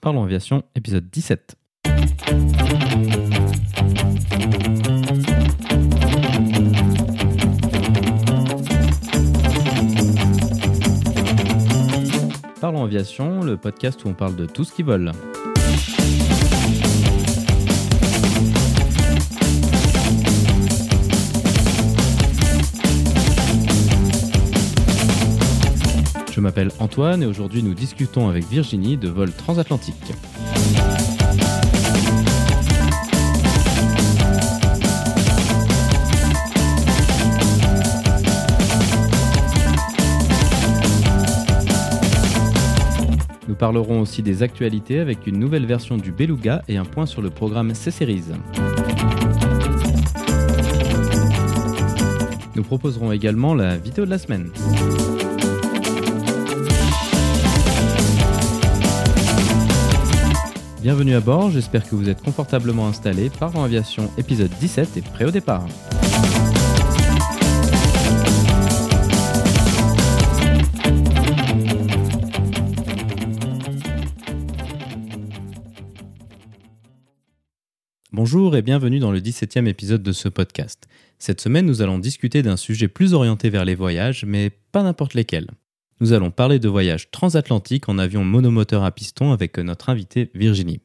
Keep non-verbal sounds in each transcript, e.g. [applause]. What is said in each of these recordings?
Parlons Aviation, épisode 17. Parlons Aviation, le podcast où on parle de tout ce qui vole. Je m'appelle Antoine et aujourd'hui nous discutons avec Virginie de vol transatlantique. Nous parlerons aussi des actualités avec une nouvelle version du Beluga et un point sur le programme C-Series. Nous proposerons également la vidéo de la semaine. Bienvenue à bord, j'espère que vous êtes confortablement installés. Parlons Aviation épisode 17 est prêt au départ. Bonjour et bienvenue dans le 17e épisode de ce podcast. Cette semaine, nous allons discuter d'un sujet plus orienté vers les voyages, mais pas n'importe lesquels. Nous allons parler de voyages transatlantiques en avion monomoteur à piston avec notre invitée Virginie.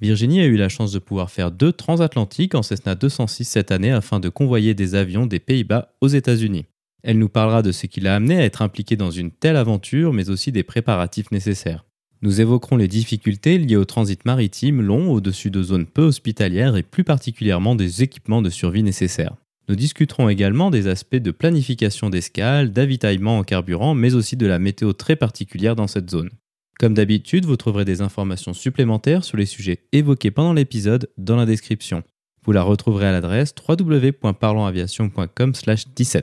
Virginie a eu la chance de pouvoir faire deux transatlantiques en Cessna 206 cette année afin de convoyer des avions des Pays-Bas aux États-Unis. Elle nous parlera de ce qui l'a amené à être impliquée dans une telle aventure, mais aussi des préparatifs nécessaires. Nous évoquerons les difficultés liées au transit maritime long au-dessus de zones peu hospitalières et plus particulièrement des équipements de survie nécessaires. Nous discuterons également des aspects de planification d'escale, d'avitaillement en carburant, mais aussi de la météo très particulière dans cette zone. Comme d'habitude, vous trouverez des informations supplémentaires sur les sujets évoqués pendant l'épisode dans la description. Vous la retrouverez à l'adresse www.parlonsaviation.com/17.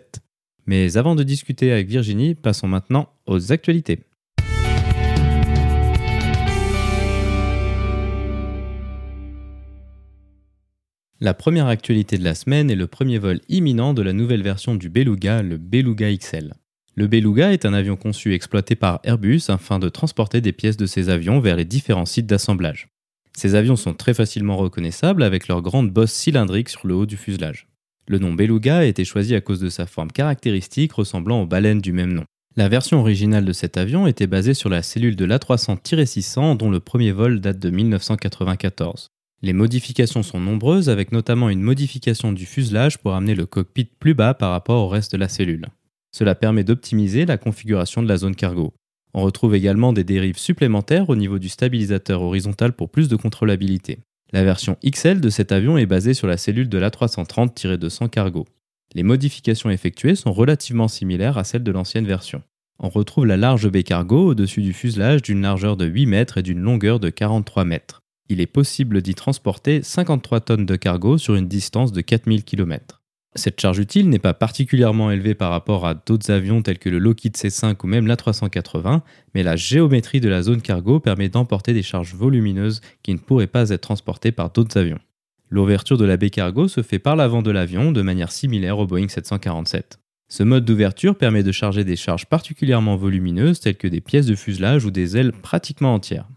Mais avant de discuter avec Virginie, passons maintenant aux actualités. La première actualité de la semaine est le premier vol imminent de la nouvelle version du Beluga, le Beluga XL. Le Beluga est un avion conçu et exploité par Airbus afin de transporter des pièces de ses avions vers les différents sites d'assemblage. Ces avions sont très facilement reconnaissables avec leur grande bosse cylindrique sur le haut du fuselage. Le nom Beluga a été choisi à cause de sa forme caractéristique ressemblant aux baleines du même nom. La version originale de cet avion était basée sur la cellule de l'A300-600 dont le premier vol date de 1994. Les modifications sont nombreuses avec notamment une modification du fuselage pour amener le cockpit plus bas par rapport au reste de la cellule. Cela permet d'optimiser la configuration de la zone cargo. On retrouve également des dérives supplémentaires au niveau du stabilisateur horizontal pour plus de contrôlabilité. La version XL de cet avion est basée sur la cellule de l'A330-200 cargo. Les modifications effectuées sont relativement similaires à celles de l'ancienne version. On retrouve la large baie cargo au-dessus du fuselage d'une largeur de 8 mètres et d'une longueur de 43 mètres il est possible d'y transporter 53 tonnes de cargo sur une distance de 4000 km. Cette charge utile n'est pas particulièrement élevée par rapport à d'autres avions tels que le Lockheed C5 ou même l'A380, mais la géométrie de la zone cargo permet d'emporter des charges volumineuses qui ne pourraient pas être transportées par d'autres avions. L'ouverture de la baie cargo se fait par l'avant de l'avion de manière similaire au Boeing 747. Ce mode d'ouverture permet de charger des charges particulièrement volumineuses telles que des pièces de fuselage ou des ailes pratiquement entières.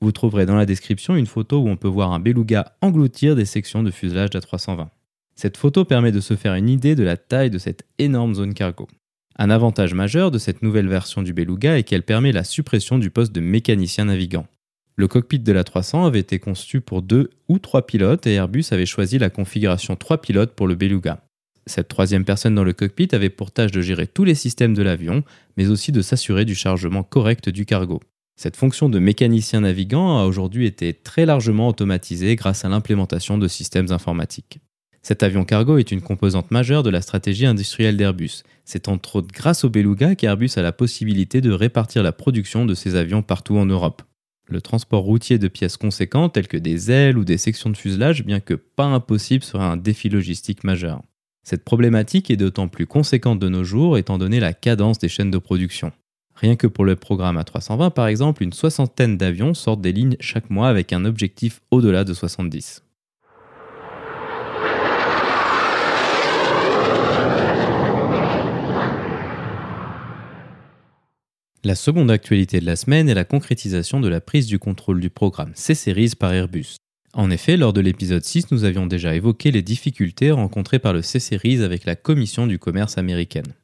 Vous trouverez dans la description une photo où on peut voir un beluga engloutir des sections de fuselage d'A320. Cette photo permet de se faire une idée de la taille de cette énorme zone cargo. Un avantage majeur de cette nouvelle version du Beluga est qu'elle permet la suppression du poste de mécanicien navigant. Le cockpit de la 300 avait été conçu pour deux ou trois pilotes et Airbus avait choisi la configuration 3 pilotes pour le Beluga. Cette troisième personne dans le cockpit avait pour tâche de gérer tous les systèmes de l'avion, mais aussi de s'assurer du chargement correct du cargo. Cette fonction de mécanicien navigant a aujourd'hui été très largement automatisée grâce à l'implémentation de systèmes informatiques. Cet avion cargo est une composante majeure de la stratégie industrielle d'Airbus. C'est entre autres grâce au Beluga qu'Airbus a la possibilité de répartir la production de ses avions partout en Europe. Le transport routier de pièces conséquentes telles que des ailes ou des sections de fuselage, bien que pas impossible, serait un défi logistique majeur. Cette problématique est d'autant plus conséquente de nos jours étant donné la cadence des chaînes de production. Rien que pour le programme A320, par exemple, une soixantaine d'avions sortent des lignes chaque mois avec un objectif au-delà de 70. La seconde actualité de la semaine est la concrétisation de la prise du contrôle du programme C-Series par Airbus. En effet, lors de l'épisode 6, nous avions déjà évoqué les difficultés rencontrées par le C-Series avec la Commission du commerce américaine.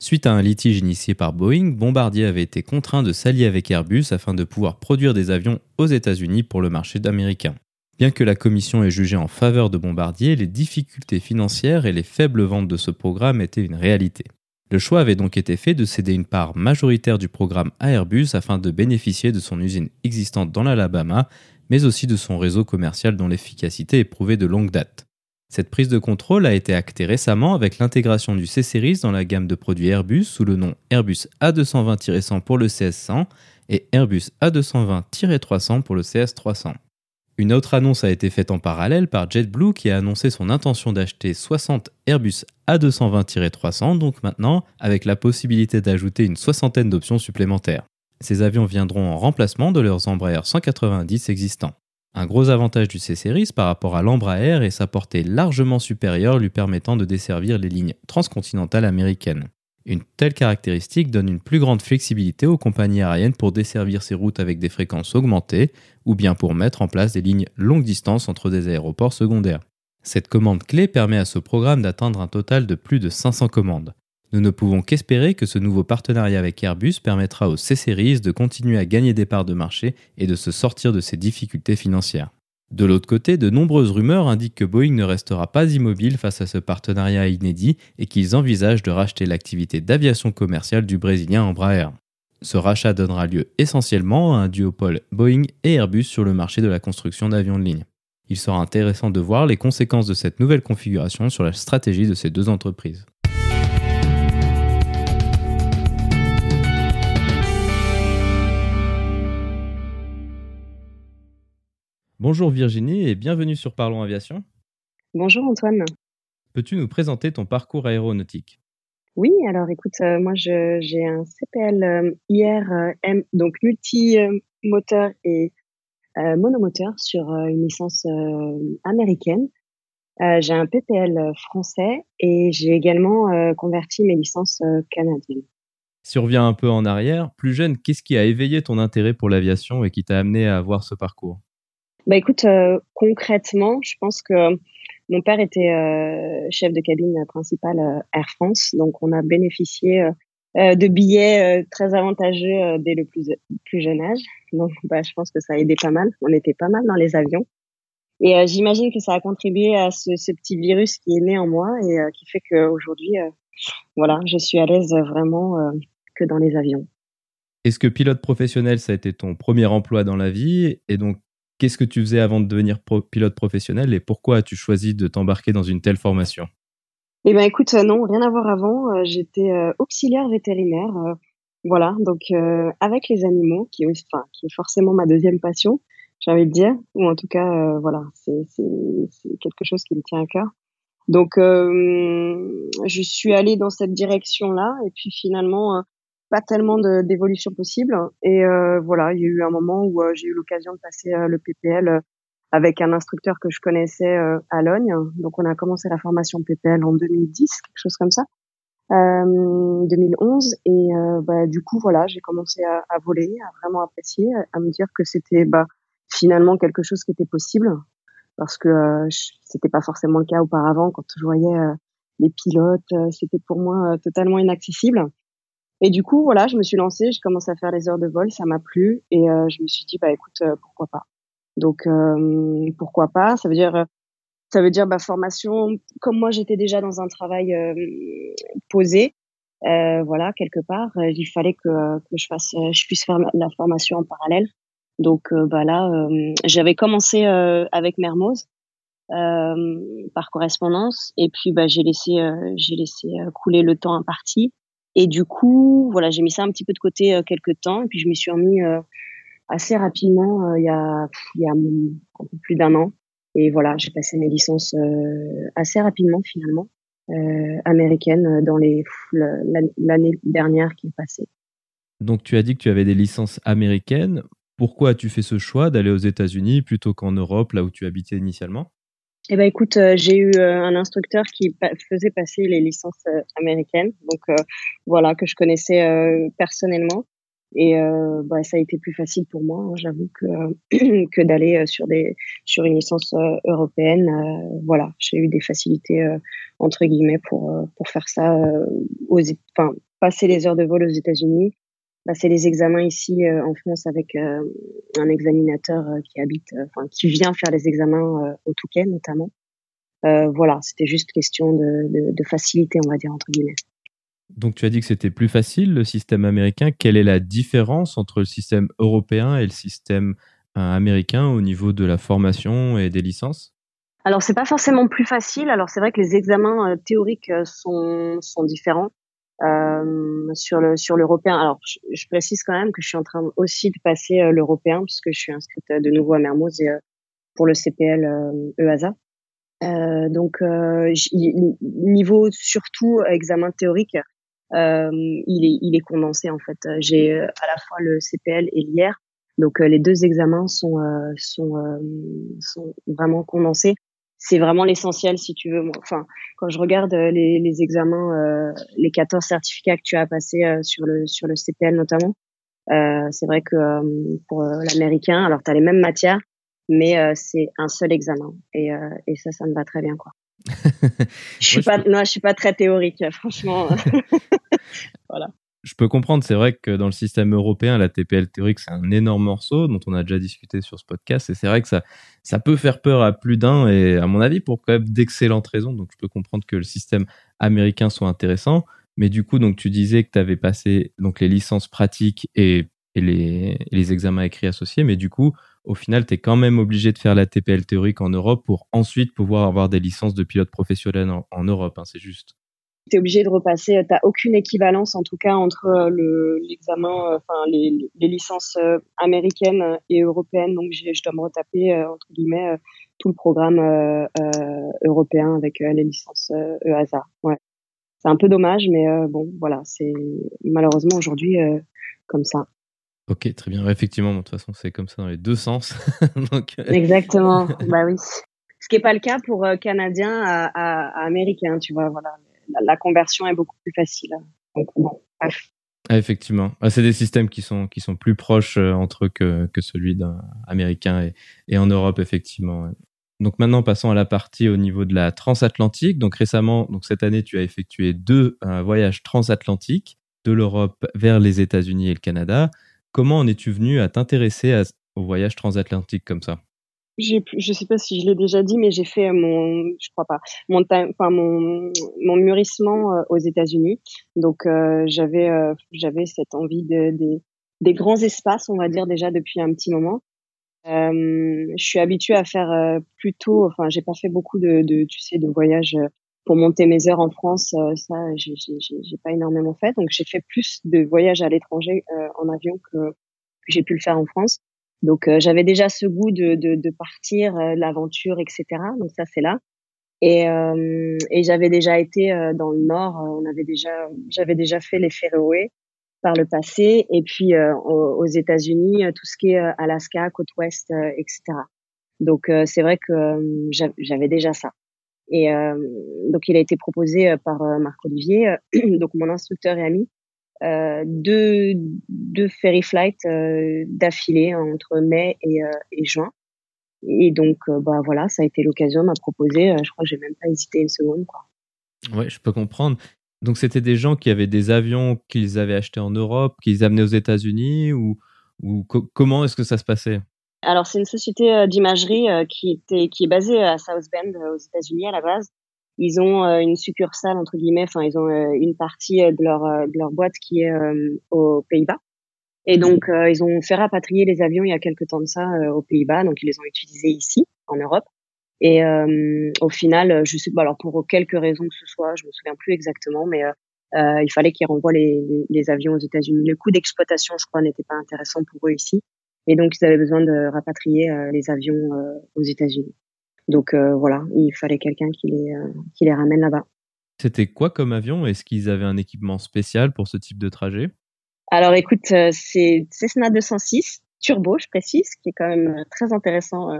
Suite à un litige initié par Boeing, Bombardier avait été contraint de s'allier avec Airbus afin de pouvoir produire des avions aux États-Unis pour le marché américain. Bien que la commission ait jugé en faveur de Bombardier, les difficultés financières et les faibles ventes de ce programme étaient une réalité. Le choix avait donc été fait de céder une part majoritaire du programme à Airbus afin de bénéficier de son usine existante dans l'Alabama mais aussi de son réseau commercial dont l'efficacité est prouvée de longue date. Cette prise de contrôle a été actée récemment avec l'intégration du C-Series dans la gamme de produits Airbus sous le nom Airbus A220-100 pour le CS100 et Airbus A220-300 pour le CS300. Une autre annonce a été faite en parallèle par JetBlue qui a annoncé son intention d'acheter 60 Airbus A220-300, donc maintenant avec la possibilité d'ajouter une soixantaine d'options supplémentaires. Ces avions viendront en remplacement de leurs Embraer 190 existants. Un gros avantage du C-Series par rapport à l'Embraer est sa portée largement supérieure lui permettant de desservir les lignes transcontinentales américaines. Une telle caractéristique donne une plus grande flexibilité aux compagnies aériennes pour desservir ces routes avec des fréquences augmentées ou bien pour mettre en place des lignes longue distance entre des aéroports secondaires. Cette commande clé permet à ce programme d'atteindre un total de plus de 500 commandes. Nous ne pouvons qu'espérer que ce nouveau partenariat avec Airbus permettra aux C-Series de continuer à gagner des parts de marché et de se sortir de ces difficultés financières. De l'autre côté, de nombreuses rumeurs indiquent que Boeing ne restera pas immobile face à ce partenariat inédit et qu'ils envisagent de racheter l'activité d'aviation commerciale du brésilien Embraer. Ce rachat donnera lieu essentiellement à un duopole Boeing et Airbus sur le marché de la construction d'avions de ligne. Il sera intéressant de voir les conséquences de cette nouvelle configuration sur la stratégie de ces deux entreprises. Bonjour Virginie et bienvenue sur Parlons Aviation. Bonjour Antoine. Peux-tu nous présenter ton parcours aéronautique? Oui, alors écoute, euh, moi j'ai un CPL euh, IR M, donc multi-moteur et euh, monomoteur sur une licence américaine. j'ai un PPL français et j'ai également converti mes licences canadiennes. Si on revient un peu en arrière, plus jeune, qu'est-ce qui a éveillé ton intérêt pour l'aviation et qui t'a amené à avoir ce parcours? Bah écoute, euh, concrètement, je pense que mon père était euh, chef de cabine principale euh, Air France, donc on a bénéficié de billets très avantageux dès le plus, plus jeune âge. Donc bah, je pense que ça a aidé pas mal. On était pas mal dans les avions. Et j'imagine que ça a contribué à ce, petit virus qui est né en moi et qui fait qu'aujourd'hui, voilà, je suis à l'aise vraiment que dans les avions. Est-ce que pilote professionnel, ça a été ton premier emploi dans la vie? Et donc, Qu'est-ce que tu faisais avant de devenir pilote professionnel et pourquoi as-tu choisi de t'embarquer dans une telle formation? Eh ben écoute, euh, non, rien à voir avant. Euh, j'étais euh, auxiliaire vétérinaire, voilà, donc avec les animaux, qui, enfin, qui est forcément ma deuxième passion, j'ai envie de dire, ou en tout cas, voilà, c'est quelque chose qui me tient à cœur. Donc, je suis allée dans cette direction-là, et puis finalement, pas tellement d'évolution possible. Et euh, voilà, il y a eu un moment où euh, j'ai eu l'occasion de passer euh, le PPL avec un instructeur que je connaissais à Logne. Donc on a commencé la formation PPL en 2010, quelque chose comme ça, 2011. Et bah, du coup, voilà, j'ai commencé à, à, voler, à vraiment apprécier, à me dire que c'était bah, finalement quelque chose qui était possible, parce que c'était pas forcément le cas auparavant quand je voyais les pilotes, c'était pour moi totalement inaccessible. Et du coup, voilà, je me suis lancée, je commencé à faire les heures de vol, ça m'a plu et euh, je me suis dit bah écoute, euh, pourquoi pas. Donc euh, pourquoi pas? Ça veut dire ça veut dire bah formation. Comme moi, j'étais déjà dans un travail posé, voilà quelque part, il fallait que que je fasse, je puisse faire la formation en parallèle. Donc bah là, j'avais commencé avec Mermoz. par correspondance et puis bah j'ai laissé j'ai laissé couler le temps imparti et du coup, voilà, j'ai mis ça un petit peu de côté euh, quelques temps, et puis je m'y suis remis euh, assez rapidement, euh, il y a, un peu plus d'un an. Et voilà, j'ai passé mes licences assez rapidement finalement, américaines, dans l'année dernière qui est passée. Donc tu as dit que tu avais des licences américaines. Pourquoi as-tu fait ce choix d'aller aux États-Unis plutôt qu'en Europe, là où tu habitais initialement? Eh ben écoute, euh, j'ai eu euh, un instructeur qui faisait passer les licences euh, américaines, donc voilà que je connaissais personnellement. Et bah, ça a été plus facile pour moi, hein, j'avoue, que, [clears throat] que d'aller sur, des, sur une licence européenne. voilà, j'ai eu des facilités, entre guillemets, pour, pour faire ça, aux, enfin, passer les heures de vol aux États-Unis, passer les examens ici en France avec un examinateur qui habite, enfin, qui vient faire les examens au Touquet notamment. voilà, c'était juste question de, de, de facilité, on va dire, entre guillemets. Donc tu as dit que c'était plus facile le système américain. Quelle est la différence entre le système européen et le système euh, américain au niveau de la formation et des licences? Alors c'est pas forcément plus facile. Alors c'est vrai que les examens euh, théoriques euh, sont, sont différents. Sur le sur l'européen. Alors je, précise quand même que je suis en train aussi de passer l'européen puisque je suis inscrite de nouveau à Mermoz et, pour le CPL EASA. E donc niveau surtout examen théorique, euh, il, est, il est condensé en fait. J'ai euh, à la fois le CPL et l'IR, donc euh, les deux examens sont, sont, sont vraiment condensés c'est vraiment l'essentiel si tu veux. Enfin, quand je regarde les, les examens, les 14 certificats que tu as passés sur le sur le CPL notamment, c'est vrai que pour l'américain, alors tu as les mêmes matières, mais c'est un seul examen et, et ça, ça me va très bien quoi. [laughs] je suis pas, non, je suis pas très théorique, franchement. [laughs] voilà. Je peux comprendre, c'est vrai que dans le système européen, la TPL théorique, c'est un énorme morceau dont on a déjà discuté sur ce podcast. Et c'est vrai que ça, ça peut faire peur à plus d'un et à mon avis pour quand même d'excellentes raisons. Donc je peux comprendre que le système américain soit intéressant. Mais du coup, donc tu disais que tu avais passé donc les licences pratiques et, les examens écrits associés. Mais du coup, au final, tu es quand même obligé de faire la TPL théorique en Europe pour ensuite pouvoir avoir des licences de pilote professionnel en, Europe, hein, c'est juste. Tu es obligé de repasser, tu n'as aucune équivalence en tout cas entre euh, l'examen, euh, enfin les, licences euh, américaines et européennes, donc je dois me retaper entre guillemets tout le programme européen avec les licences EASA. Ouais. C'est un peu dommage, mais bon, voilà, c'est malheureusement aujourd'hui comme ça. Ok, très bien. Effectivement, de toute façon, c'est comme ça dans les deux sens. [laughs] Euh, Exactement. [laughs] bah oui. Ce qui n'est pas le cas pour euh, Canadiens à, à, Américains, tu vois. Voilà, la, conversion est beaucoup plus facile. Ah, effectivement, ah, c'est des systèmes qui sont qui sont plus proches euh, entre eux que, que celui d'un américain et, et en Europe effectivement. Donc maintenant passons à la partie au niveau de la transatlantique. Donc récemment, donc cette année, tu as effectué deux voyages transatlantiques de l'Europe vers les États-Unis et le Canada. Comment en es-tu venu à t'intéresser au voyage transatlantique comme ça? Je ne sais pas si je l'ai déjà dit, mais j'ai fait mon, je crois pas, mon, enfin mon, mon mûrissement euh, aux États-Unis. Donc euh, j'avais, euh, j'avais cette envie de, des grands espaces, on va dire déjà depuis un petit moment. je suis habituée à faire plutôt, enfin j'ai pas fait beaucoup de, de, tu sais, de voyages pour monter mes heures en France. ça, j'ai, j'ai, pas énormément fait. Donc j'ai fait plus de voyages à l'étranger en avion que j'ai pu le faire en France. Donc euh, j'avais déjà ce goût de, de, de partir, euh, l'aventure, etc. Donc ça c'est là. Et, euh, et j'avais déjà été dans le nord. on avait déjà, j'avais déjà fait les Féroé par le passé. Et puis aux, États-Unis, tout ce qui est Alaska, côte ouest, etc. Donc c'est vrai que j'avais déjà ça. Et donc il a été proposé par Marc Olivier, [clears throat] donc mon instructeur et ami, euh, deux, deux ferry flights euh, d'affilée entre mai et, euh, et, juin. Et donc, bah voilà, ça a été l'occasion de m'a proposer. je crois que j'ai même pas hésité une seconde, quoi. Ouais, je peux comprendre. Donc, c'était des gens qui avaient des avions qu'ils avaient achetés en Europe, qu'ils amenaient aux États-Unis ou, ou comment est-ce que ça se passait? Alors c'est une société d'imagerie qui était qui est basée à South Bend aux États-Unis à la base ils ont euh, une succursale entre guillemets, enfin ils ont euh, une partie euh, de leur de leur boîte qui est aux Pays-Bas. Et donc ils ont fait rapatrier les avions il y a quelques temps de ça aux Pays-Bas, donc ils les ont utilisés ici en Europe. Et au final, je sais pas, alors pour quelques raisons que ce soit, je me souviens plus exactement, mais euh, il fallait qu'ils renvoient les, les, les, avions aux États-Unis. Le coût d'exploitation, je crois, n'était pas intéressant pour eux ici, et donc ils avaient besoin de rapatrier les avions aux États-Unis. Donc euh, voilà, il fallait quelqu'un qui les, euh, qui les ramène là-bas. C'était quoi comme avion? Est-ce qu'ils avaient un équipement spécial pour ce type de trajet? Alors écoute, euh, c'est Cessna 206 turbo, je précise, qui est quand même très intéressant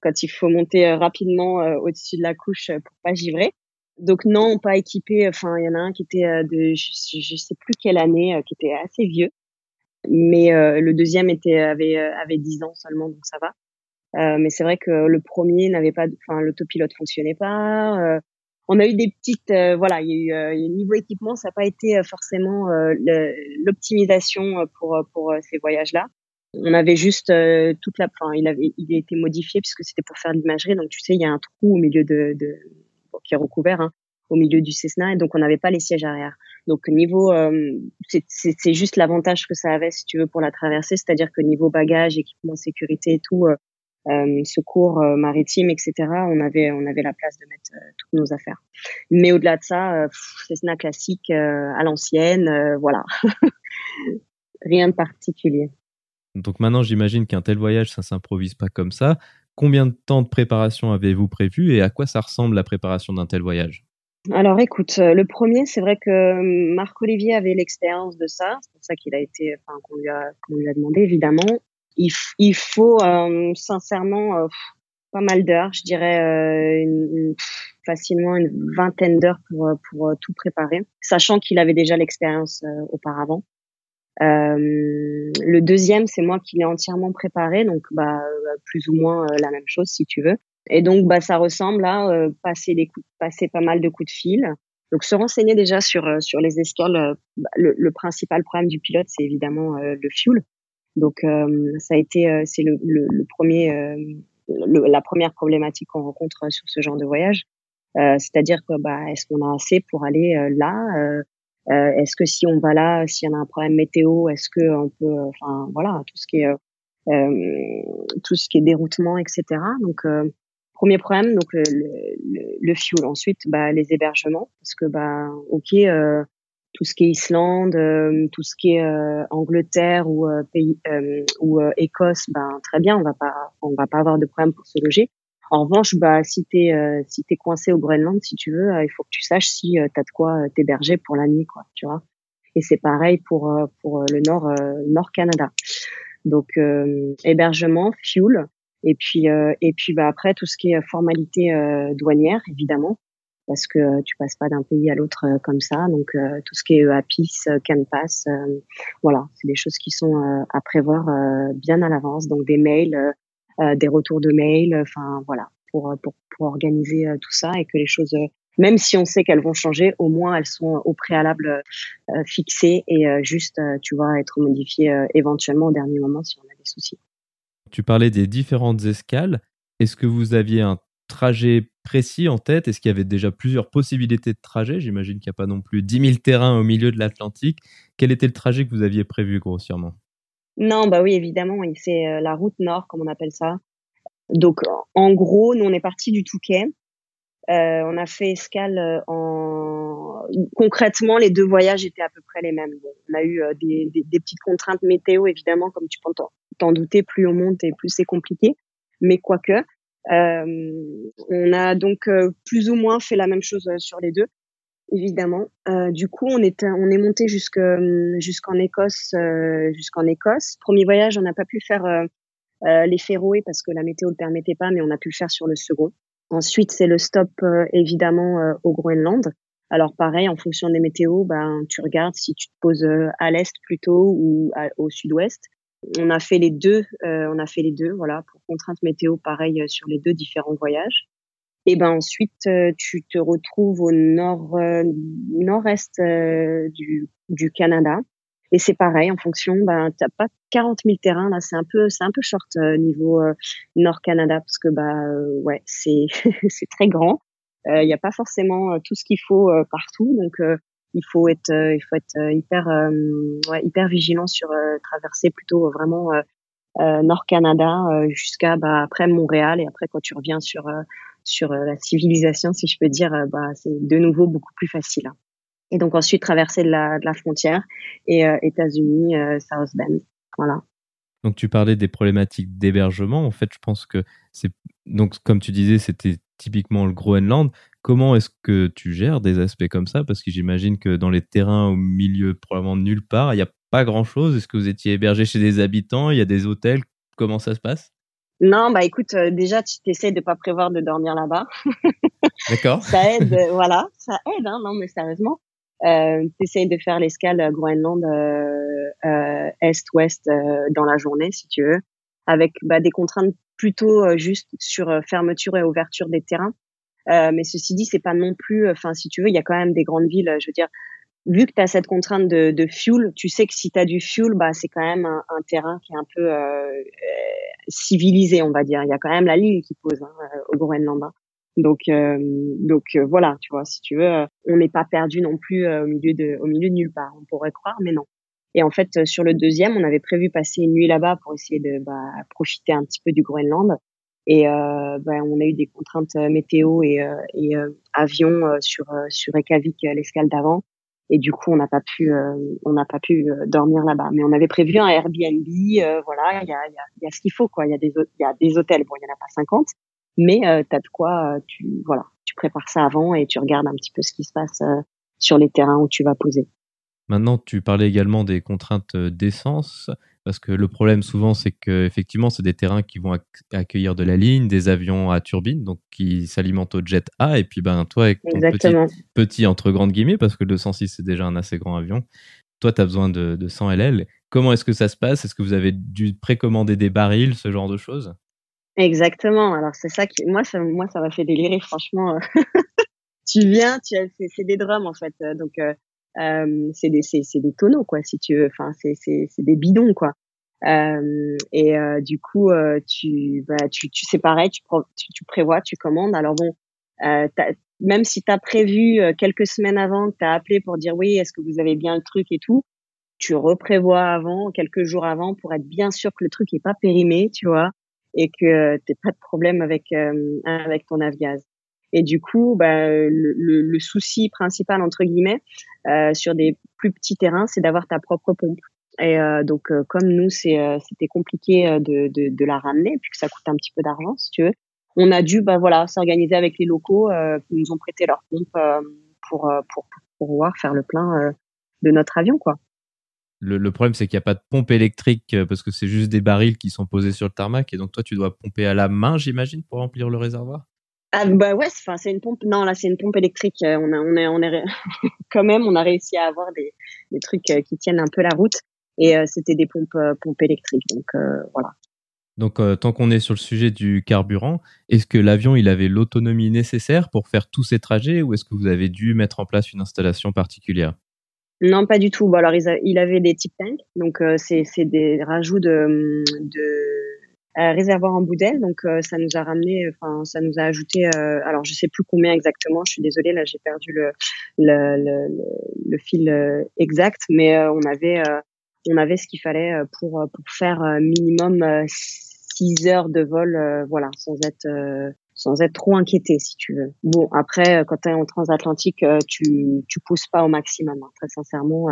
quand il faut monter rapidement au-dessus de la couche pour pas givrer. Donc non, pas équipé. Enfin, il y en a un qui était de, je, je sais plus quelle année, qui était assez vieux. Mais le deuxième était avait avait 10 ans seulement, donc ça va. Euh, mais c'est vrai que le premier n'avait pas, enfin l'autopilote fonctionnait pas. Euh, on a eu des petites, euh, voilà, il y a eu niveau équipement, ça n'a pas été forcément l'optimisation pour pour ces voyages-là. On avait juste toute la, enfin il avait, il a été modifié puisque c'était pour faire l'imagerie. Donc tu sais, il y a un trou au milieu de, de qui est recouvert. Hein, au milieu du Cessna et donc on n'avait pas les sièges arrière. Donc niveau, euh, c'est juste l'avantage que ça avait si tu veux pour la traversée, c'est-à-dire que niveau bagage, équipement, sécurité et tout, euh, euh, secours euh, maritime, etc. On avait on avait la place de mettre euh, toutes nos affaires. Mais au-delà de ça, Cessna classique à l'ancienne, voilà, [laughs] rien de particulier. Donc maintenant, j'imagine qu'un tel voyage, ça s'improvise pas comme ça. Combien de temps de préparation avez-vous prévu et à quoi ça ressemble la préparation d'un tel voyage? Alors écoute, le premier, c'est vrai que Marc-Olivier avait l'expérience de ça, c'est pour ça qu'il a été, enfin qu'on lui a, qu'on lui a demandé évidemment il, faut euh, sincèrement euh, pas mal d'heures, je dirais euh, facilement une vingtaine d'heures pour, pour tout préparer, sachant qu'il avait déjà l'expérience auparavant. le deuxième, c'est moi qui l'ai entièrement préparé, donc bah plus ou moins la même chose si tu veux. Et donc bah ça ressemble à passer des coups, passer pas mal de coups de fil. Donc se renseigner déjà sur sur les escales. Bah, le, le, principal problème du pilote, c'est évidemment le fuel. Donc euh, ça a été euh, c'est le, le, le, premier euh, la première problématique qu'on rencontre sur ce genre de voyage. C'est-à-dire que bah est-ce qu'on a assez pour aller là Est-ce que si on va là, s'il y en a un problème météo, est-ce que on peut enfin voilà tout ce qui est tout ce qui est déroutement, etc. Donc premier problème donc le, le, le, fuel ensuite bah les hébergements parce que bah ok euh, tout ce qui est Islande, euh, tout ce qui est euh, Angleterre ou euh, pays ou Écosse, ben très bien, on va pas on va pas avoir de problème pour se loger. En revanche, bah si t'es si t'es coincé au Groenland, si tu veux, il faut que tu saches si tu t'as de quoi t'héberger pour la nuit, quoi, tu vois. Et c'est pareil pour pour le Nord Nord Canada. Donc hébergement, fuel, et puis et puis bah après tout ce qui est formalité douanière, évidemment parce que euh, tu passes pas d'un pays à l'autre euh, comme ça. Donc euh, tout ce qui est EAPIS, CanPass, voilà, c'est des choses qui sont à prévoir bien à l'avance. Donc des mails, des retours de mails, enfin voilà, pour, pour organiser tout ça et que les choses même si on sait qu'elles vont changer, au moins elles sont au préalable fixées et juste, tu vois, être modifiées éventuellement au dernier moment si on a des soucis. Tu parlais des différentes escales. Est-ce que vous aviez un trajet précis en tête? Est-ce qu'il y avait déjà plusieurs possibilités de trajet? J'imagine qu'il n'y a pas non plus 10 000 terrains au milieu de l'Atlantique. Quel était le trajet que vous aviez prévu grossièrement? Non, bah oui, évidemment, c'est euh, la route nord, comme on appelle ça. Donc, en gros, nous, on est parti du Touquet. Euh, on a fait escale euh, en. Concrètement, les deux voyages étaient à peu près les mêmes. on a eu des, petites contraintes météo, évidemment, comme tu peux t'en douter, plus on monte et plus c'est compliqué. Mais quoique, on a donc euh, plus ou moins fait la même chose euh, sur les deux, évidemment. du coup, on est on est monté jusqu'en Écosse, jusqu'en Écosse. Premier voyage, on n'a pas pu faire les Féroé parce que la météo le permettait pas, mais on a pu le faire sur le second. Ensuite, c'est le stop évidemment au Groenland. Alors pareil, en fonction des météos, ben tu regardes si tu te poses à l'est plutôt ou au sud-ouest on a fait les deux, euh, on a fait les deux, voilà, pour contrainte météo, pareil euh, sur les deux différents voyages. Et ben ensuite, euh, tu te retrouves au nord nord-est du, du Canada. Et c'est pareil, en fonction, ben t'as pas 40 000 terrains là, c'est un peu c'est un peu short niveau Nord Canada parce que bah ouais c'est [laughs] c'est très grand. Il n'y a pas forcément tout ce qu'il faut partout, donc il faut être euh, il faut être euh, hyper euh, hyper vigilant sur traverser plutôt vraiment Nord Canada jusqu'à bah, après Montréal et après quand tu reviens sur sur la civilisation si je peux dire bah c'est de nouveau beaucoup plus facile. Hein. Et donc ensuite traverser de la, la frontière et États-Unis South Bend. Voilà. Donc tu parlais des problématiques d'hébergement. En fait, je pense que c'est donc comme tu disais, c'était typiquement le Groenland. Comment est-ce que tu gères des aspects comme ça? Parce que j'imagine que dans les terrains au milieu probablement nulle part, il n'y a pas grand-chose. Est-ce que vous étiez hébergé chez des habitants? Il y a des hôtels? Comment ça se passe? Non, bah écoute, euh, déjà tu t'essayes de pas prévoir de dormir là-bas. D'accord. [laughs] ça aide, euh, voilà, ça aide, hein, non mais sérieusement. euh, tu de faire l'escale Groenland est-ouest dans la journée, si tu veux, avec bah, des contraintes plutôt juste sur fermeture et ouverture des terrains. Mais ceci dit, c'est pas non plus, enfin, si tu veux, il y a quand même des grandes villes, je veux dire, vu que tu as cette contrainte de, de, fuel, tu sais que si tu as du fuel, bah, c'est quand même un, un, terrain qui est un peu euh, civilisé, on va dire. Il y a quand même la ligne qui pose hein, au Groenland. Hein. Donc, euh, donc euh, voilà, tu vois, si tu veux, on n'est pas perdu non plus au milieu de, au milieu de nulle part. On pourrait croire, mais non. Et en fait, sur le deuxième, on avait prévu passer une nuit là-bas pour essayer de bah, profiter un petit peu du Groenland. Et euh, bah, on a eu des contraintes météo et, et avion sur sur l'escale d'avant. Et du coup on n'a pas pu euh, on n'a pas pu euh, dormir là-bas. Mais on avait prévu un Airbnb euh, voilà il y a, y, a, y a ce qu'il faut quoi. Il y a des il y a des hôtels. Bon il y en a pas 50 mais euh, tu as de quoi tu voilà tu prépares ça avant et tu regardes un petit peu ce qui se passe sur les terrains où tu vas poser. Maintenant, tu parlais également des contraintes d'essence. Parce que le problème souvent, c'est que effectivement, c'est des terrains qui vont accueillir de la ligne, des avions à turbine, donc qui s'alimentent au jet A. Et puis, ben, toi, avec ton petit, petit, entre grandes guillemets, parce que le 206 c'est déjà un assez grand avion, toi, tu as besoin de, de 100 LL. Comment est-ce que ça se passe? Est-ce que vous avez dû précommander des barils, ce genre de choses? Exactement. Alors, c'est ça qui, moi, ça, moi, ça m'a fait délirer, franchement. [laughs] tu viens, tu c'est des drums, en fait. Donc, euh, euh, c'est des c'est des tonneaux quoi si tu veux. Enfin c'est c'est c'est des bidons quoi. Euh, et euh, du coup euh, tu bah tu tu c'est pareil tu, tu, prévois tu commandes. Alors bon euh, même si tu as prévu quelques semaines avant tu as appelé pour dire oui est-ce que vous avez bien le truc et tout tu reprévois avant quelques jours avant pour être bien sûr que le truc est pas périmé tu vois et que t'es pas de problème avec avec ton avgaz et du coup, bah, le, le, souci principal entre guillemets euh, sur des plus petits terrains, c'est d'avoir ta propre pompe. Et euh, donc, euh, comme nous, euh, c'était compliqué de, de, de, la ramener, puisque ça coûte un petit peu d'argent, si tu veux. On a dû, bah voilà, s'organiser avec les locaux qui nous ont prêté leur pompe pour, pour, pour pouvoir faire le plein de notre avion, quoi. Le, le, problème, c'est qu'il n'y a pas de pompe électrique parce que c'est juste des barils qui sont posés sur le tarmac. Et donc, toi, tu dois pomper à la main, j'imagine, pour remplir le réservoir? Ah bah ouais, enfin c'est une pompe. Non là c'est une pompe électrique. Euh, on a, on est, on est [laughs] quand même, on a réussi à avoir des, des trucs euh, qui tiennent un peu la route. Et euh, c'était des pompes, pompes électriques. Donc voilà. Donc tant qu'on est sur le sujet du carburant, est-ce que l'avion il avait l'autonomie nécessaire pour faire tous ces trajets ou est-ce que vous avez dû mettre en place une installation particulière? Non, pas du tout. Bon alors il, avait des types tanks, donc c'est des rajouts de, de réservoir en boudelle. Donc euh, ça nous a ramené, enfin ça nous a ajouté. Euh, alors je sais plus combien exactement. Je suis désolée, là j'ai perdu le le, le, le fil euh, exact, mais on avait on avait ce qu'il fallait pour pour faire minimum 6 heures de vol, voilà, sans être sans être trop inquiété si tu veux. Bon après quand tu es en transatlantique, tu tu pousses pas au maximum. Hein, très sincèrement,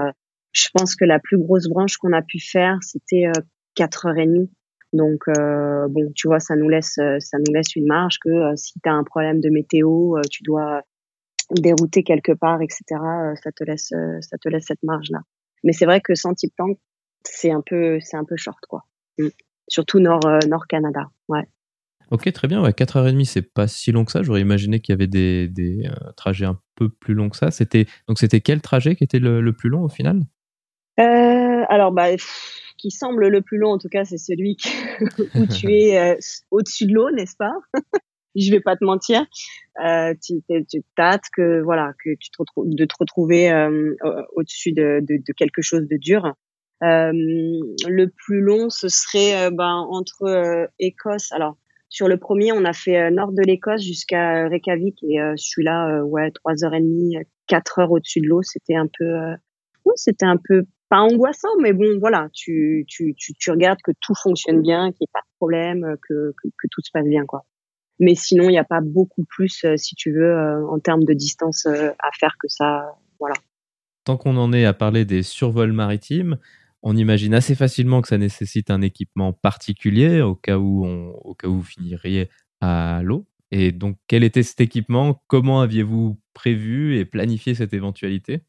je pense que la plus grosse branche qu'on a pu faire, c'était 4 heures et demie donc euh, bon, tu vois, ça nous laisse euh, ça nous laisse une marge que euh, si tu as un problème de météo, tu dois dérouter quelque part, etc. ça te laisse ça te laisse cette marge là. Mais c'est vrai que sans type tank, c'est un peu c'est un peu short quoi. Mm. Surtout nord nord Canada, ouais. Ok, très bien. Ouais, 4h30, c'est pas si long que ça. J'aurais imaginé qu'il y avait des, trajets un peu plus longs que ça. C'était donc c'était quel trajet qui était le plus long au final? Euh, Alors bah qui semble le plus long, en tout cas, c'est celui [laughs] où tu [laughs] es euh, au-dessus de l'eau, n'est-ce pas? [laughs] Je vais pas te mentir. Euh, tu, tu tâtes que voilà que tu te retrouves de te retrouver euh, au-dessus de, de, de, quelque chose de dur. Euh, le plus long, ce serait ben, entre Écosse. Alors sur le premier, on a fait nord de l'Écosse jusqu'à Reykjavik et celui-là, ouais, trois heures et demie, quatre heures au-dessus de l'eau. C'était un peu, oui, c'était un peu pas angoissant, mais bon, voilà, tu, tu, tu, regardes que tout fonctionne bien, qu'il n'y ait pas de problème, que, que, que, tout se passe bien, quoi. Mais sinon, il n'y a pas beaucoup plus, euh, si tu veux, euh, en termes de distance euh, à faire que ça, voilà. Tant qu'on en est à parler des survols maritimes, on imagine assez facilement que ça nécessite un équipement particulier au cas où, on, au cas où vous finiriez à l'eau. Et donc, quel était cet équipement? Comment aviez-vous prévu et planifié cette éventualité?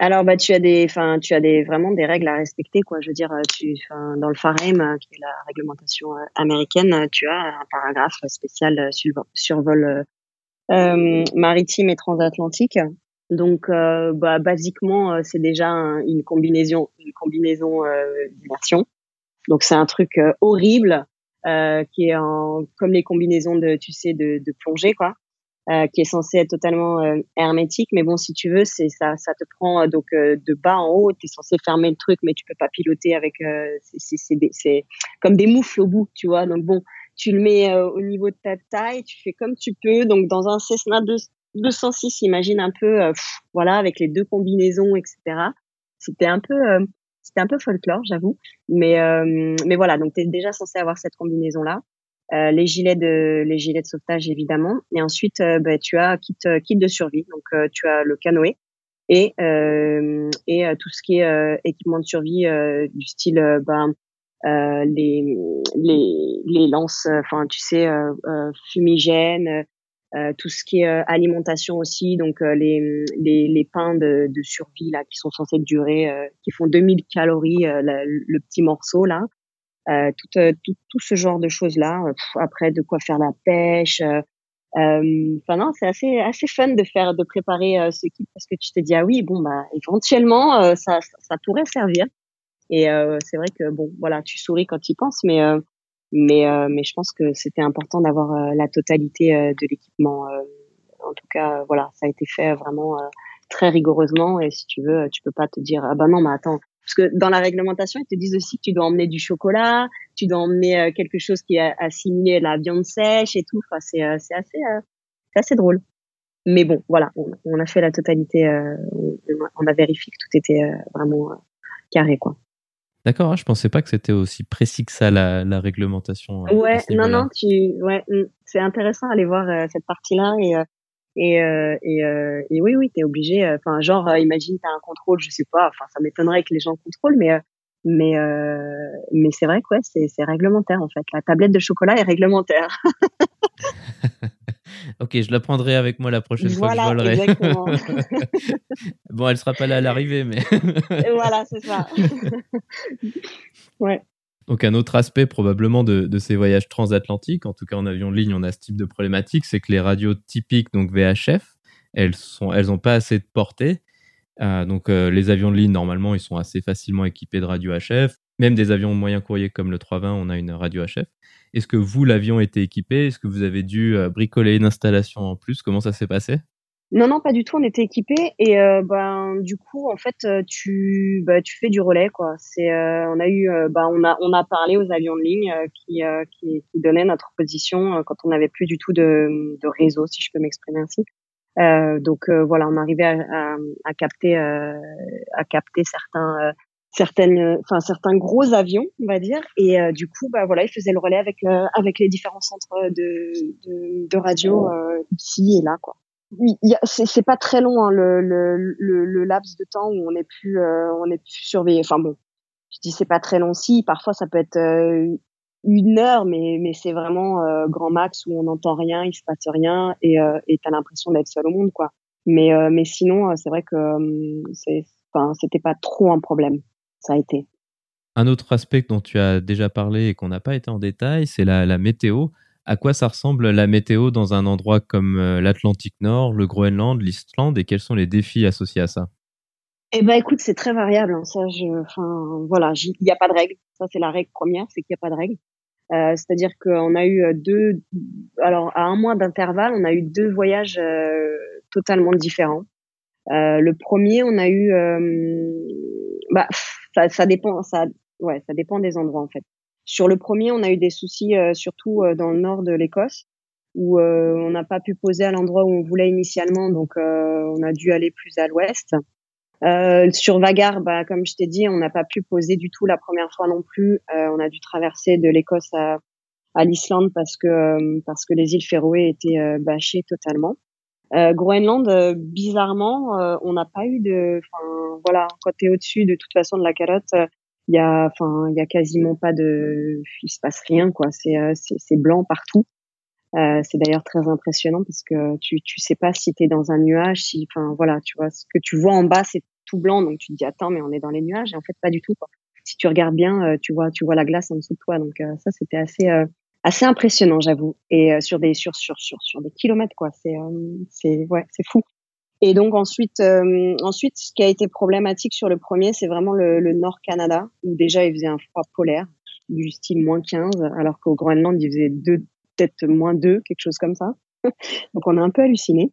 Alors bah tu as des enfin tu as des vraiment des règles à respecter quoi je veux dire tu dans le FAREM euh, qui est la réglementation euh, américaine euh, tu as un paragraphe spécial sur survol euh, maritime et transatlantique Donc, bah, basiquement, c'est déjà une combinaison, une combinaison d'immersion. Donc, c'est un truc horrible qui est en, comme les combinaisons de, tu sais, de, de plongée, quoi. Euh, qui est censé être totalement euh, hermétique. Mais bon, si tu veux, c'est ça, ça te prend euh, donc de bas en haut. Tu es censé fermer le truc, mais tu peux pas piloter avec. c'est comme des moufles au bout, tu vois. Donc bon, tu le mets au niveau de ta taille, tu fais comme tu peux. Donc dans un Cessna 206, imagine un peu, voilà, avec les deux combinaisons, etc. C'était un peu, c'était un peu folklore, j'avoue. Mais mais voilà, donc tu es déjà censé avoir cette combinaison là. Euh, les gilets de les gilets de sauvetage évidemment. Et ensuite euh, bah, tu as kit euh, kit de survie. Donc tu as le canoë et et tout ce qui est équipement de survie du style ben les les les lances enfin tu sais fumigènes tout ce qui est alimentation aussi. Donc les, les les pains de, de survie là qui sont censés durer qui font 2000 calories le petit morceau là. euh, tout, euh, tout, tout, ce genre de choses là. Euh, après, de quoi faire la pêche. Enfin non, c'est assez assez fun de faire de préparer ce kit parce que tu te dis ah oui bon bah éventuellement ça ça pourrait servir. Et c'est vrai que bon voilà tu souris quand tu y penses mais mais mais je pense que c'était important d'avoir la totalité de l'équipement. en tout cas voilà ça a été fait vraiment très rigoureusement et si tu veux tu peux pas te dire ah bah non mais attends parce que dans la réglementation, ils te disent aussi que tu dois emmener du chocolat, tu dois emmener euh, quelque chose qui est assimilé la viande sèche et tout. Enfin, c'est euh, assez euh, assez drôle. Mais bon, voilà, on, a fait la totalité. on, a vérifié que tout était vraiment carré, quoi. D'accord, hein, je pensais pas que c'était aussi précis que ça la, la réglementation. Ouais, non, non, tu, ouais, mm, c'est intéressant d'aller voir cette partie-là et et, euh, et, euh, et, oui, oui, t'es obligé. Euh, enfin, genre, euh, imagine, t'as un contrôle, je sais pas. Enfin, ça m'étonnerait que les gens contrôlent, mais mais mais c'est vrai que ouais, c'est c'est réglementaire en fait. La tablette de chocolat est réglementaire. [laughs] ok, je la prendrai avec moi la prochaine fois que je volerai. Exactement. [laughs] bon, elle sera pas là à l'arrivée, mais. voilà, c'est ça. [laughs] ouais. Donc un autre aspect probablement de, ces voyages transatlantiques, en tout cas en avion de ligne, on a ce type de problématique, c'est que les radios typiques, donc VHF, elles n'ont pas assez de portée. Euh, donc euh, les avions de ligne, normalement, ils sont assez facilement équipés de radio HF. Même des avions moyen courrier comme le 320, on a une radio HF. Est-ce que vous, l'avion était équipé? Est-ce que vous avez dû euh, bricoler une installation en plus? Comment ça s'est passé? Non, non, pas du tout. On était équipés et euh, ben du coup, en fait, euh, tu bah, tu fais du relais quoi. C'est euh, on a eu bah, on a on a parlé aux avions de ligne qui, qui, qui donnaient notre position quand on n'avait plus du tout de, de réseau, si je peux m'exprimer ainsi. donc voilà, on arrivait à, à, à capter à capter certains certaines enfin certains gros avions on va dire et du coup bah voilà ils faisaient le relais avec avec les différents centres de de, de radio ici et là quoi c'est pas très long hein, le, le, le, le, laps de temps où on est plus euh, on est plus surveillé. Enfin bon, je dis c'est pas très long. Si parfois ça peut être euh, une heure, mais mais c'est vraiment euh, grand max où on n'entend rien, il se passe rien et euh, et t'as l'impression d'être seul au monde quoi. Mais mais sinon c'est vrai que c'est enfin c'était pas trop un problème. Ça a été. Un autre aspect dont tu as déjà parlé et qu'on n'a pas été en détail, c'est la, la météo à quoi ça ressemble la météo dans un endroit comme euh, l'Atlantique Nord, le Groenland, l'Islande et quels sont les défis associés à ça? Eh ben écoute, c'est très variable. Hein. Enfin, voilà, il n'y a pas de règle. Ça, c'est la règle première, c'est qu'il n'y a pas de règle. Euh, C'est-à-dire qu'on a eu euh, deux, alors à un mois d'intervalle, on a eu deux voyages totalement différents. Le premier, on a eu, bah, ça dépend, ça, ouais, ça dépend des endroits en fait. Sur le premier, on a eu des soucis euh, surtout euh, dans le nord de l'Écosse où euh, on n'a pas pu poser à l'endroit où on voulait initialement, donc on a dû aller plus à l'ouest. sur Vagar, bah, comme je t'ai dit, on n'a pas pu poser du tout la première fois non plus. on a dû traverser de l'Écosse à, à l'Islande parce que parce que les îles Féroé étaient bâchées totalement. Euh, Groenland, bizarrement, on n'a pas eu de, enfin voilà, quand t'es au-dessus de toute façon de la calotte, il y a enfin il y a quasiment pas de il se passe rien quoi. C'est euh, c'est blanc partout. Euh, c'est d'ailleurs très impressionnant parce que tu tu sais pas si tu es dans un nuage si enfin voilà tu vois ce que tu vois en bas c'est tout blanc. Donc tu te dis attends mais on est dans les nuages. Et en fait pas du tout si tu regardes bien euh, tu vois tu vois la glace en dessous de toi. Donc ça c'était assez assez impressionnant j'avoue. Et sur des sur sur sur des kilomètres quoi. C'est c'est ouais c'est fou Et donc ensuite, euh, ensuite, ce qui a été problématique sur le premier, c'est vraiment le, le, Nord Canada, où déjà il faisait un froid polaire du style moins 15, alors qu'au Groenland il faisait deux, peut-être moins 2, quelque chose comme ça. [laughs] donc on a un peu halluciné.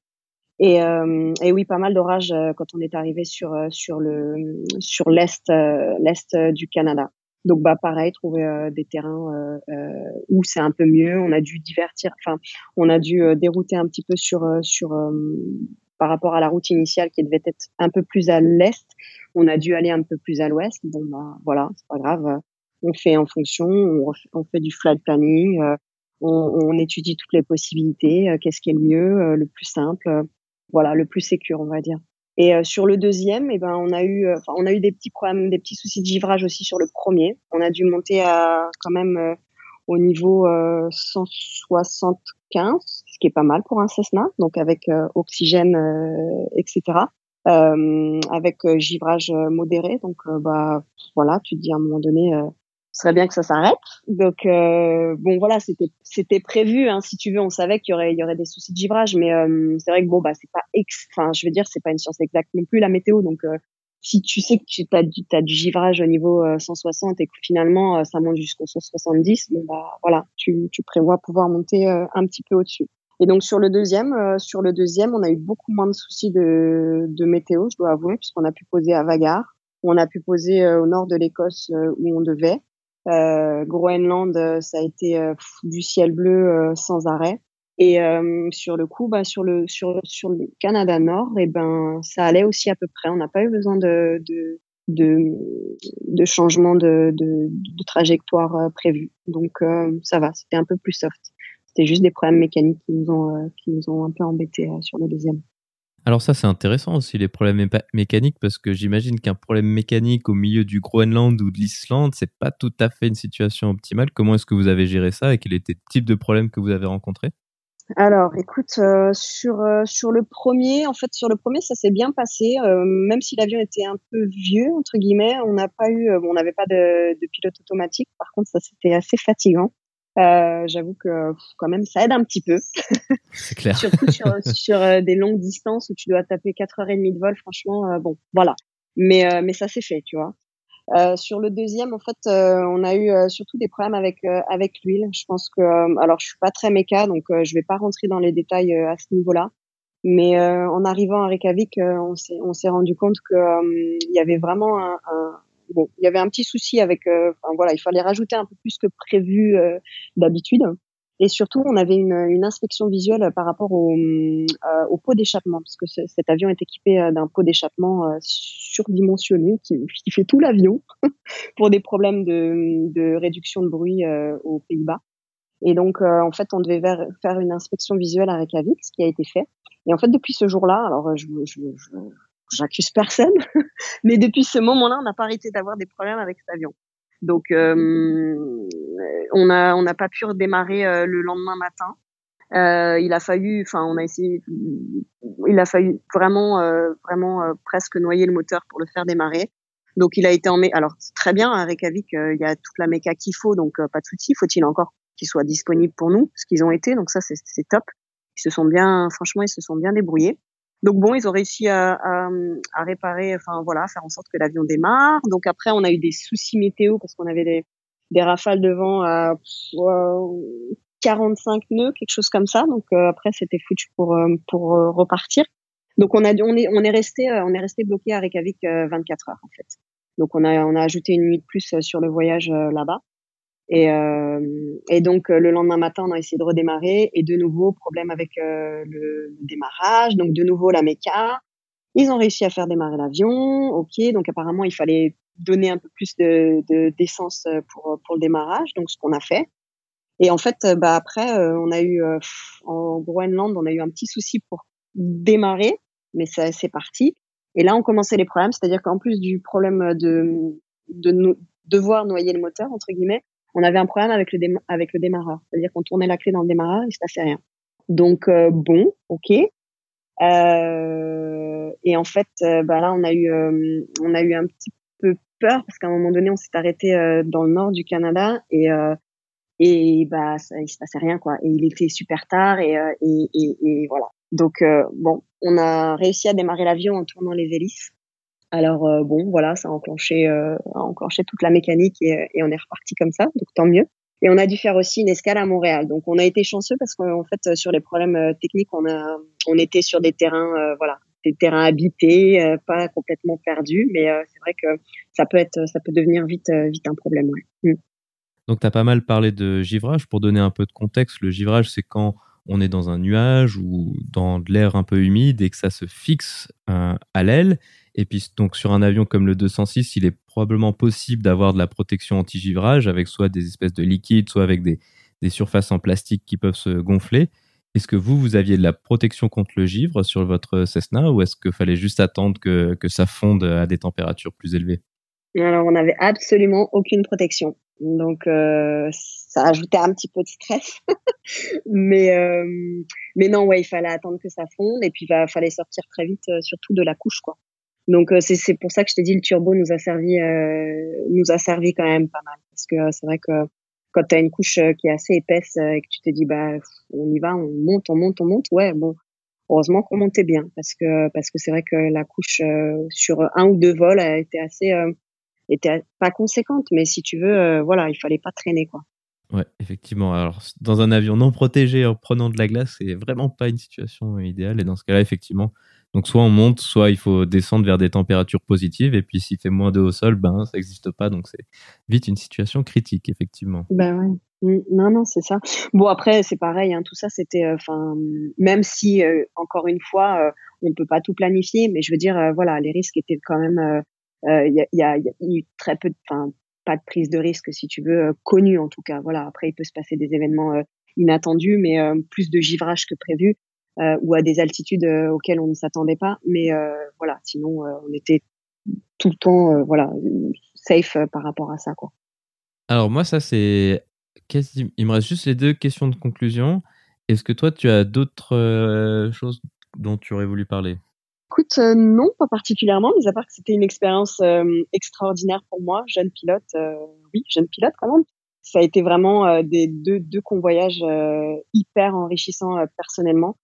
Et, euh, et oui, pas mal d'orages euh, quand on est arrivé sur sur le sur l'est l'est du Canada. Donc bah pareil, trouver des terrains où c'est un peu mieux. On a dû divertir, enfin on a dû dérouter un petit peu sur sur par rapport à la route initiale qui devait être un peu plus à l'est, on a dû aller un peu plus à l'ouest. Bon, bah, voilà, c'est pas grave. On fait en fonction, on, fait du flight planning, euh, on, étudie toutes les possibilités, euh, qu'est-ce qui est le mieux, euh, le plus simple, voilà, le plus sécure, on va dire. Et sur le deuxième, eh ben, on a eu, on a eu des petits problèmes, des petits soucis de givrage aussi sur le premier. On a dû monter à quand même au niveau 175 ce qui est pas mal pour un Cessna, donc avec euh, oxygène, euh, etc. Euh, avec givrage modéré. Donc, bah, voilà, tu te dis à un moment donné, ce serait bien que ça s'arrête. Donc bon voilà, c'était c'était prévu hein, si tu veux, on savait qu'il y aurait il y aurait des soucis de givrage mais c'est vrai que bon bah c'est pas enfin je veux dire c'est pas une science exacte non plus la météo donc si tu sais que tu as du, as du givrage au niveau 160 et que finalement ça monte jusqu'au 170, bon bah voilà, tu, tu prévois pouvoir monter un petit peu au-dessus. Et donc sur le deuxième, euh, sur le deuxième, on a eu beaucoup moins de soucis de, de météo, je dois avouer, puisqu'on a pu poser à Vagar, on a pu poser euh, au nord de l'Écosse euh, où on devait. Groenland, ça a été du ciel bleu sans arrêt. Et sur le coup, bah, sur le sur sur le Canada Nord, et eh ben ça allait aussi à peu près. On n'a pas eu besoin de de de, changement de, de, trajectoire prévu. Donc ça va, c'était un peu plus soft. C'était juste des problèmes mécaniques qui nous ont, euh, qui nous ont un peu embêtés euh, sur le deuxième. Alors ça c'est intéressant aussi les problèmes mécaniques parce que j'imagine qu'un problème mécanique au milieu du Groenland ou de l'Islande c'est pas tout à fait une situation optimale. Comment est-ce que vous avez géré ça et quel était le type de problème que vous avez rencontré? Alors, écoute, euh, sur sur le premier, en fait, sur le premier, ça s'est bien passé, même si l'avion était un peu vieux entre guillemets. On n'a pas eu, on n'avait pas de, de, pilote automatique. Par contre, ça c'était assez fatigant. Euh, J'avoue que quand même ça aide un petit peu. [laughs] C'est clair. Surtout sur, [laughs] sur euh, des longues distances où tu dois taper 4h30 de vol, franchement, euh, bon, voilà. Mais, euh, mais ça s'est fait, tu vois. Sur le deuxième, en fait, on a eu surtout des problèmes avec avec l'huile. Je pense que, alors, je suis pas très méca, donc je vais pas rentrer dans les détails à ce niveau-là. Mais en arrivant à Reykjavik, on s'est on s'est rendu compte que il y avait vraiment un, un, bon, il y avait un petit souci avec, euh, voilà, il fallait rajouter un peu plus que prévu euh, d'habitude. Et surtout, on avait une, une, inspection visuelle par rapport au, euh, au pot d'échappement, parce que cet avion est équipé d'un pot d'échappement surdimensionné qui, qui, fait tout l'avion [laughs] pour des problèmes de, de, réduction de bruit aux Pays-Bas. Et donc, en fait, on devait faire une inspection visuelle à Reykjavik, ce qui a été fait. Et en fait, depuis ce jour-là, alors je, je, je, j'accuse personne, [laughs] mais depuis ce moment-là, on n'a pas arrêté d'avoir des problèmes avec cet avion. Donc, euh, on a on n'a pas pu redémarrer euh, le lendemain matin. Euh, il a fallu, enfin, on a essayé, il a fallu vraiment, euh, vraiment euh, presque noyer le moteur pour le faire démarrer. Donc, il a été en, alors très bien à Reykjavik, il y a toute la méca qu'il faut, donc pas de souci. Faut-il encore qu'ils soient disponibles pour nous, ce qu'ils ont été, donc ça c'est top. Ils se sont bien, franchement, ils se sont bien débrouillés. Donc bon, ils ont réussi à, à, à réparer, enfin voilà, faire en sorte que l'avion démarre. Donc après, on a eu des soucis météo parce qu'on avait des, des rafales de vent à 45 nœuds, quelque chose comme ça. Donc euh, après, c'était foutu pour euh, pour euh, repartir. Donc on a on est on est resté on est resté bloqué à Reykjavik 24 heures en fait. Donc on a on a ajouté une nuit de plus sur le voyage là-bas. Et, euh, et donc euh, le lendemain matin, on a essayé de redémarrer et de nouveau problème avec euh, le, démarrage. Donc de nouveau la méca. Ils ont réussi à faire démarrer l'avion. Ok, donc apparemment il fallait donner un peu plus de d'essence pour pour le démarrage. Donc ce qu'on a fait. Et en fait, bah après, on a eu en Groenland, on a eu un petit souci pour démarrer, mais ça c'est parti. Et là, on commençait les problèmes, c'est-à-dire qu'en plus du problème de de devoir noyer le moteur entre guillemets, on avait un problème avec le, démarreur. C'est-à-dire qu'on tournait la clé dans le démarreur, il se passait rien. Donc euh, bon, ok. Euh, et en fait, euh, bah là, on a eu, on a eu un petit peu peur parce qu'à un moment donné, on s'est arrêté dans le nord du Canada et et bah ça, il se passait rien quoi. Et il était super tard et, et, et voilà. Donc bon, on a réussi à démarrer l'avion en tournant les hélices. Alors bon, voilà, ça a enclenché, enclenché toute la mécanique et, et on est reparti comme ça, donc tant mieux. Et on a dû faire aussi une escale à Montréal. Donc on a été chanceux parce qu'en fait sur les problèmes techniques, on était sur des terrains voilà, des terrains habités, euh, pas complètement perdus, mais euh, c'est vrai que ça peut être, ça peut devenir vite, euh, vite un problème. Mm. Donc, tu as pas mal parlé de givrage. Pour donner un peu de contexte, le givrage, c'est quand on est dans un nuage ou dans de l'air un peu humide et que ça se fixe à l'aile. Et puis, donc, sur un avion comme le 206, il est probablement possible d'avoir de la protection anti-givrage avec soit des espèces de liquides, soit avec des, surfaces en plastique qui peuvent se gonfler. Est-ce que vous, vous aviez de la protection contre le givre sur votre Cessna ou est-ce qu'il fallait juste attendre que, ça fonde à des températures plus élevées? Alors, on n'avait absolument aucune protection. Donc, euh, ça ajoutait un petit peu de stress. [laughs] mais, euh, mais non, ouais, il fallait attendre que ça fonde et puis il fallait sortir très vite, euh, surtout de la couche, quoi. Donc, c'est pour ça que je t'ai dit, le turbo nous a servi, nous a servi quand même pas mal. Parce que c'est vrai que quand tu as une couche euh, qui est assez épaisse euh, et que tu te dis bah on y va, on monte, on monte, on monte, ouais bon, heureusement qu'on montait bien parce que parce que c'est vrai que la couche euh, sur un ou deux vols a été assez était pas conséquente, mais si tu veux, voilà, il fallait pas traîner quoi. Ouais, effectivement. Alors, dans un avion non protégé en prenant de la glace, c'est vraiment pas une situation idéale. Et dans ce cas-là, effectivement, donc soit on monte, soit il faut descendre vers des températures positives. Et puis s'il fait moins de au sol, ben ça n'existe pas. Donc c'est vite une situation critique, effectivement. Ben ouais. Mm, non, non, c'est ça. Bon, après, c'est pareil, hein, tout ça, c'était, euh, enfin, même si, euh, encore une fois, euh, on peut pas tout planifier, mais je veux dire, voilà, les risques étaient quand même, il y, a, eu très peu, enfin, pas de prise de risque, si tu veux, connue en tout cas. Voilà, après, il peut se passer des événements inattendus, mais plus de givrage que prévu. Euh, ou à des altitudes euh, auxquelles on ne s'attendait pas. Mais euh, voilà, sinon on était tout le temps voilà safe par rapport à ça quoi. Alors moi ça c'est il me reste juste les deux questions de conclusion. Est-ce que toi tu as d'autres choses dont tu aurais voulu parler? Écoute, non, pas particulièrement, mais à part que c'était une expérience extraordinaire pour moi, jeune pilote, oui, jeune pilote quand même. Ça a été vraiment des deux, deux convoyages hyper enrichissants personnellement.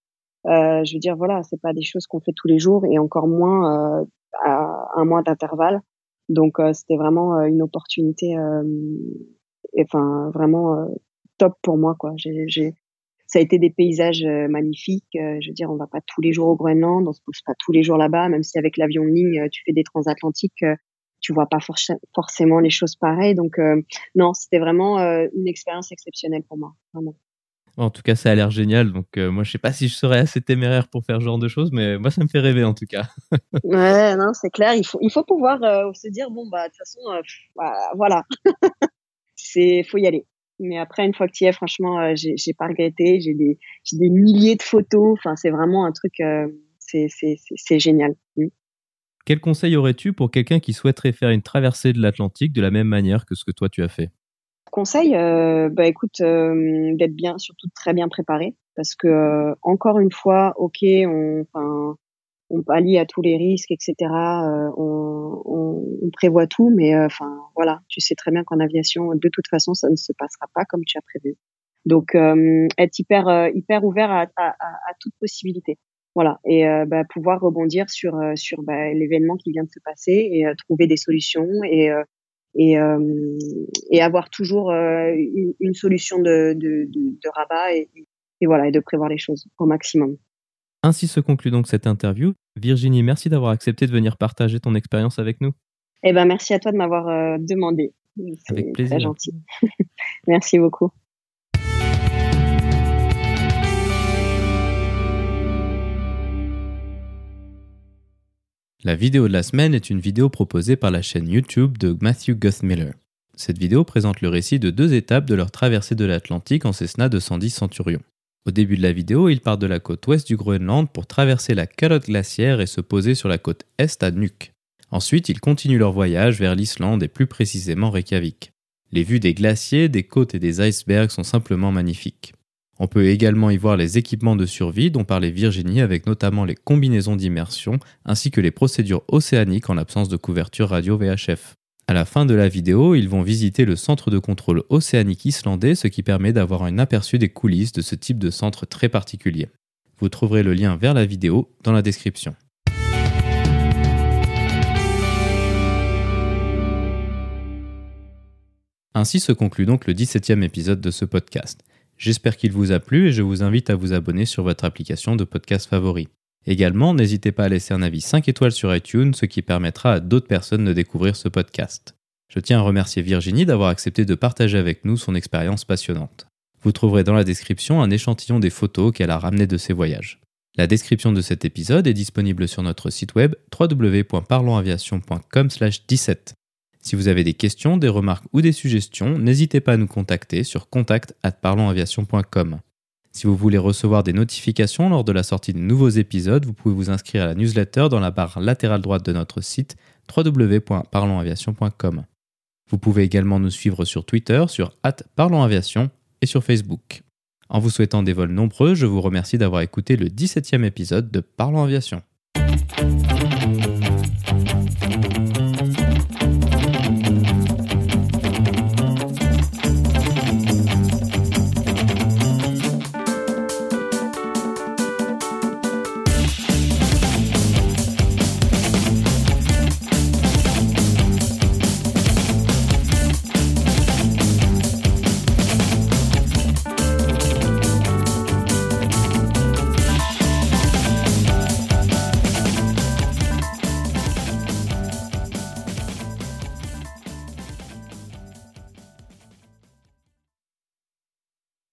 Euh, je veux dire, voilà, c'est pas des choses qu'on fait tous les jours et encore moins euh, à un mois d'intervalle. Donc, euh, c'était vraiment une opportunité, enfin, vraiment top pour moi, quoi. J'ai, ça a été des paysages magnifiques. je veux dire, on va pas tous les jours au Groenland, on se pose pas tous les jours là-bas, même si avec l'avion ligne, tu fais des transatlantiques, tu vois pas forcément les choses pareilles. Donc, non, c'était vraiment une expérience exceptionnelle pour moi, vraiment. En tout cas, ça a l'air génial. Donc, euh, moi, je sais pas si je serais assez téméraire pour faire ce genre de choses, mais moi, ça me fait rêver en tout cas. [laughs] ouais, non, c'est clair. Il faut, il faut pouvoir euh, se dire bon, bah, de toute façon, euh, bah, voilà, [laughs] c'est, faut y aller. Mais après, une fois que tu y es, franchement, j'ai, j'ai pas regretté. J'ai des, j'ai des milliers de photos. Enfin, c'est vraiment un truc, c'est, c'est, c'est, génial. Mm. Quel conseil aurais-tu pour quelqu'un qui souhaiterait faire une traversée de l'Atlantique de la même manière que ce que toi tu as fait? Conseil, euh, bah écoute, euh, d'être bien, surtout très bien préparé, parce que euh, encore une fois, ok, on, enfin, on pallie à tous les risques, etc. On, on, prévoit tout, mais enfin voilà, tu sais très bien qu'en aviation, de toute façon, ça ne se passera pas comme tu as prévu. Donc, être hyper hyper ouvert à, à, à, toute possibilité. Voilà, et bah, pouvoir rebondir sur sur bah, l'événement qui vient de se passer et trouver des solutions et et, euh, avoir toujours euh, une, solution de, rabat et, voilà et de prévoir les choses au maximum. Ainsi se conclut donc cette interview. Virginie, merci d'avoir accepté de venir partager ton expérience avec nous. Eh ben merci à toi de m'avoir euh, demandé. Avec plaisir. Très gentil. [laughs] merci beaucoup. La vidéo de la semaine est une vidéo proposée par la chaîne YouTube de Matthew Guthmiller. Cette vidéo présente le récit de deux étapes de leur traversée de l'Atlantique en Cessna 210 Centurion. Au début de la vidéo, ils partent de la côte ouest du Groenland pour traverser la calotte glaciaire et se poser sur la côte est à Nuuk. Ensuite, ils continuent leur voyage vers l'Islande et plus précisément Reykjavik. Les vues des glaciers, des côtes et des icebergs sont simplement magnifiques. On peut également y voir les équipements de survie dont parlait Virginie avec notamment les combinaisons d'immersion ainsi que les procédures océaniques en l'absence de couverture radio VHF. À la fin de la vidéo, ils vont visiter le centre de contrôle océanique islandais, ce qui permet d'avoir un aperçu des coulisses de ce type de centre très particulier. Vous trouverez le lien vers la vidéo dans la description. Ainsi se conclut donc le 17e épisode de ce podcast. J'espère qu'il vous a plu et je vous invite à vous abonner sur votre application de podcast favori. Également, n'hésitez pas à laisser un avis 5 étoiles sur iTunes, ce qui permettra à d'autres personnes de découvrir ce podcast. Je tiens à remercier Virginie d'avoir accepté de partager avec nous son expérience passionnante. Vous trouverez dans la description un échantillon des photos qu'elle a ramenées de ses voyages. La description de cet épisode est disponible sur notre site web www.parlonsaviation.com/17. Si vous avez des questions, des remarques ou des suggestions, n'hésitez pas à nous contacter sur contact@parlonsaviation.com. Si vous voulez recevoir des notifications lors de la sortie de nouveaux épisodes, vous pouvez vous inscrire à la newsletter dans la barre latérale droite de notre site www.parlonsaviation.com. Vous pouvez également nous suivre sur Twitter, sur @parlonsaviation et sur Facebook. En vous souhaitant des vols nombreux, je vous remercie d'avoir écouté le 17e épisode de Parlons Aviation.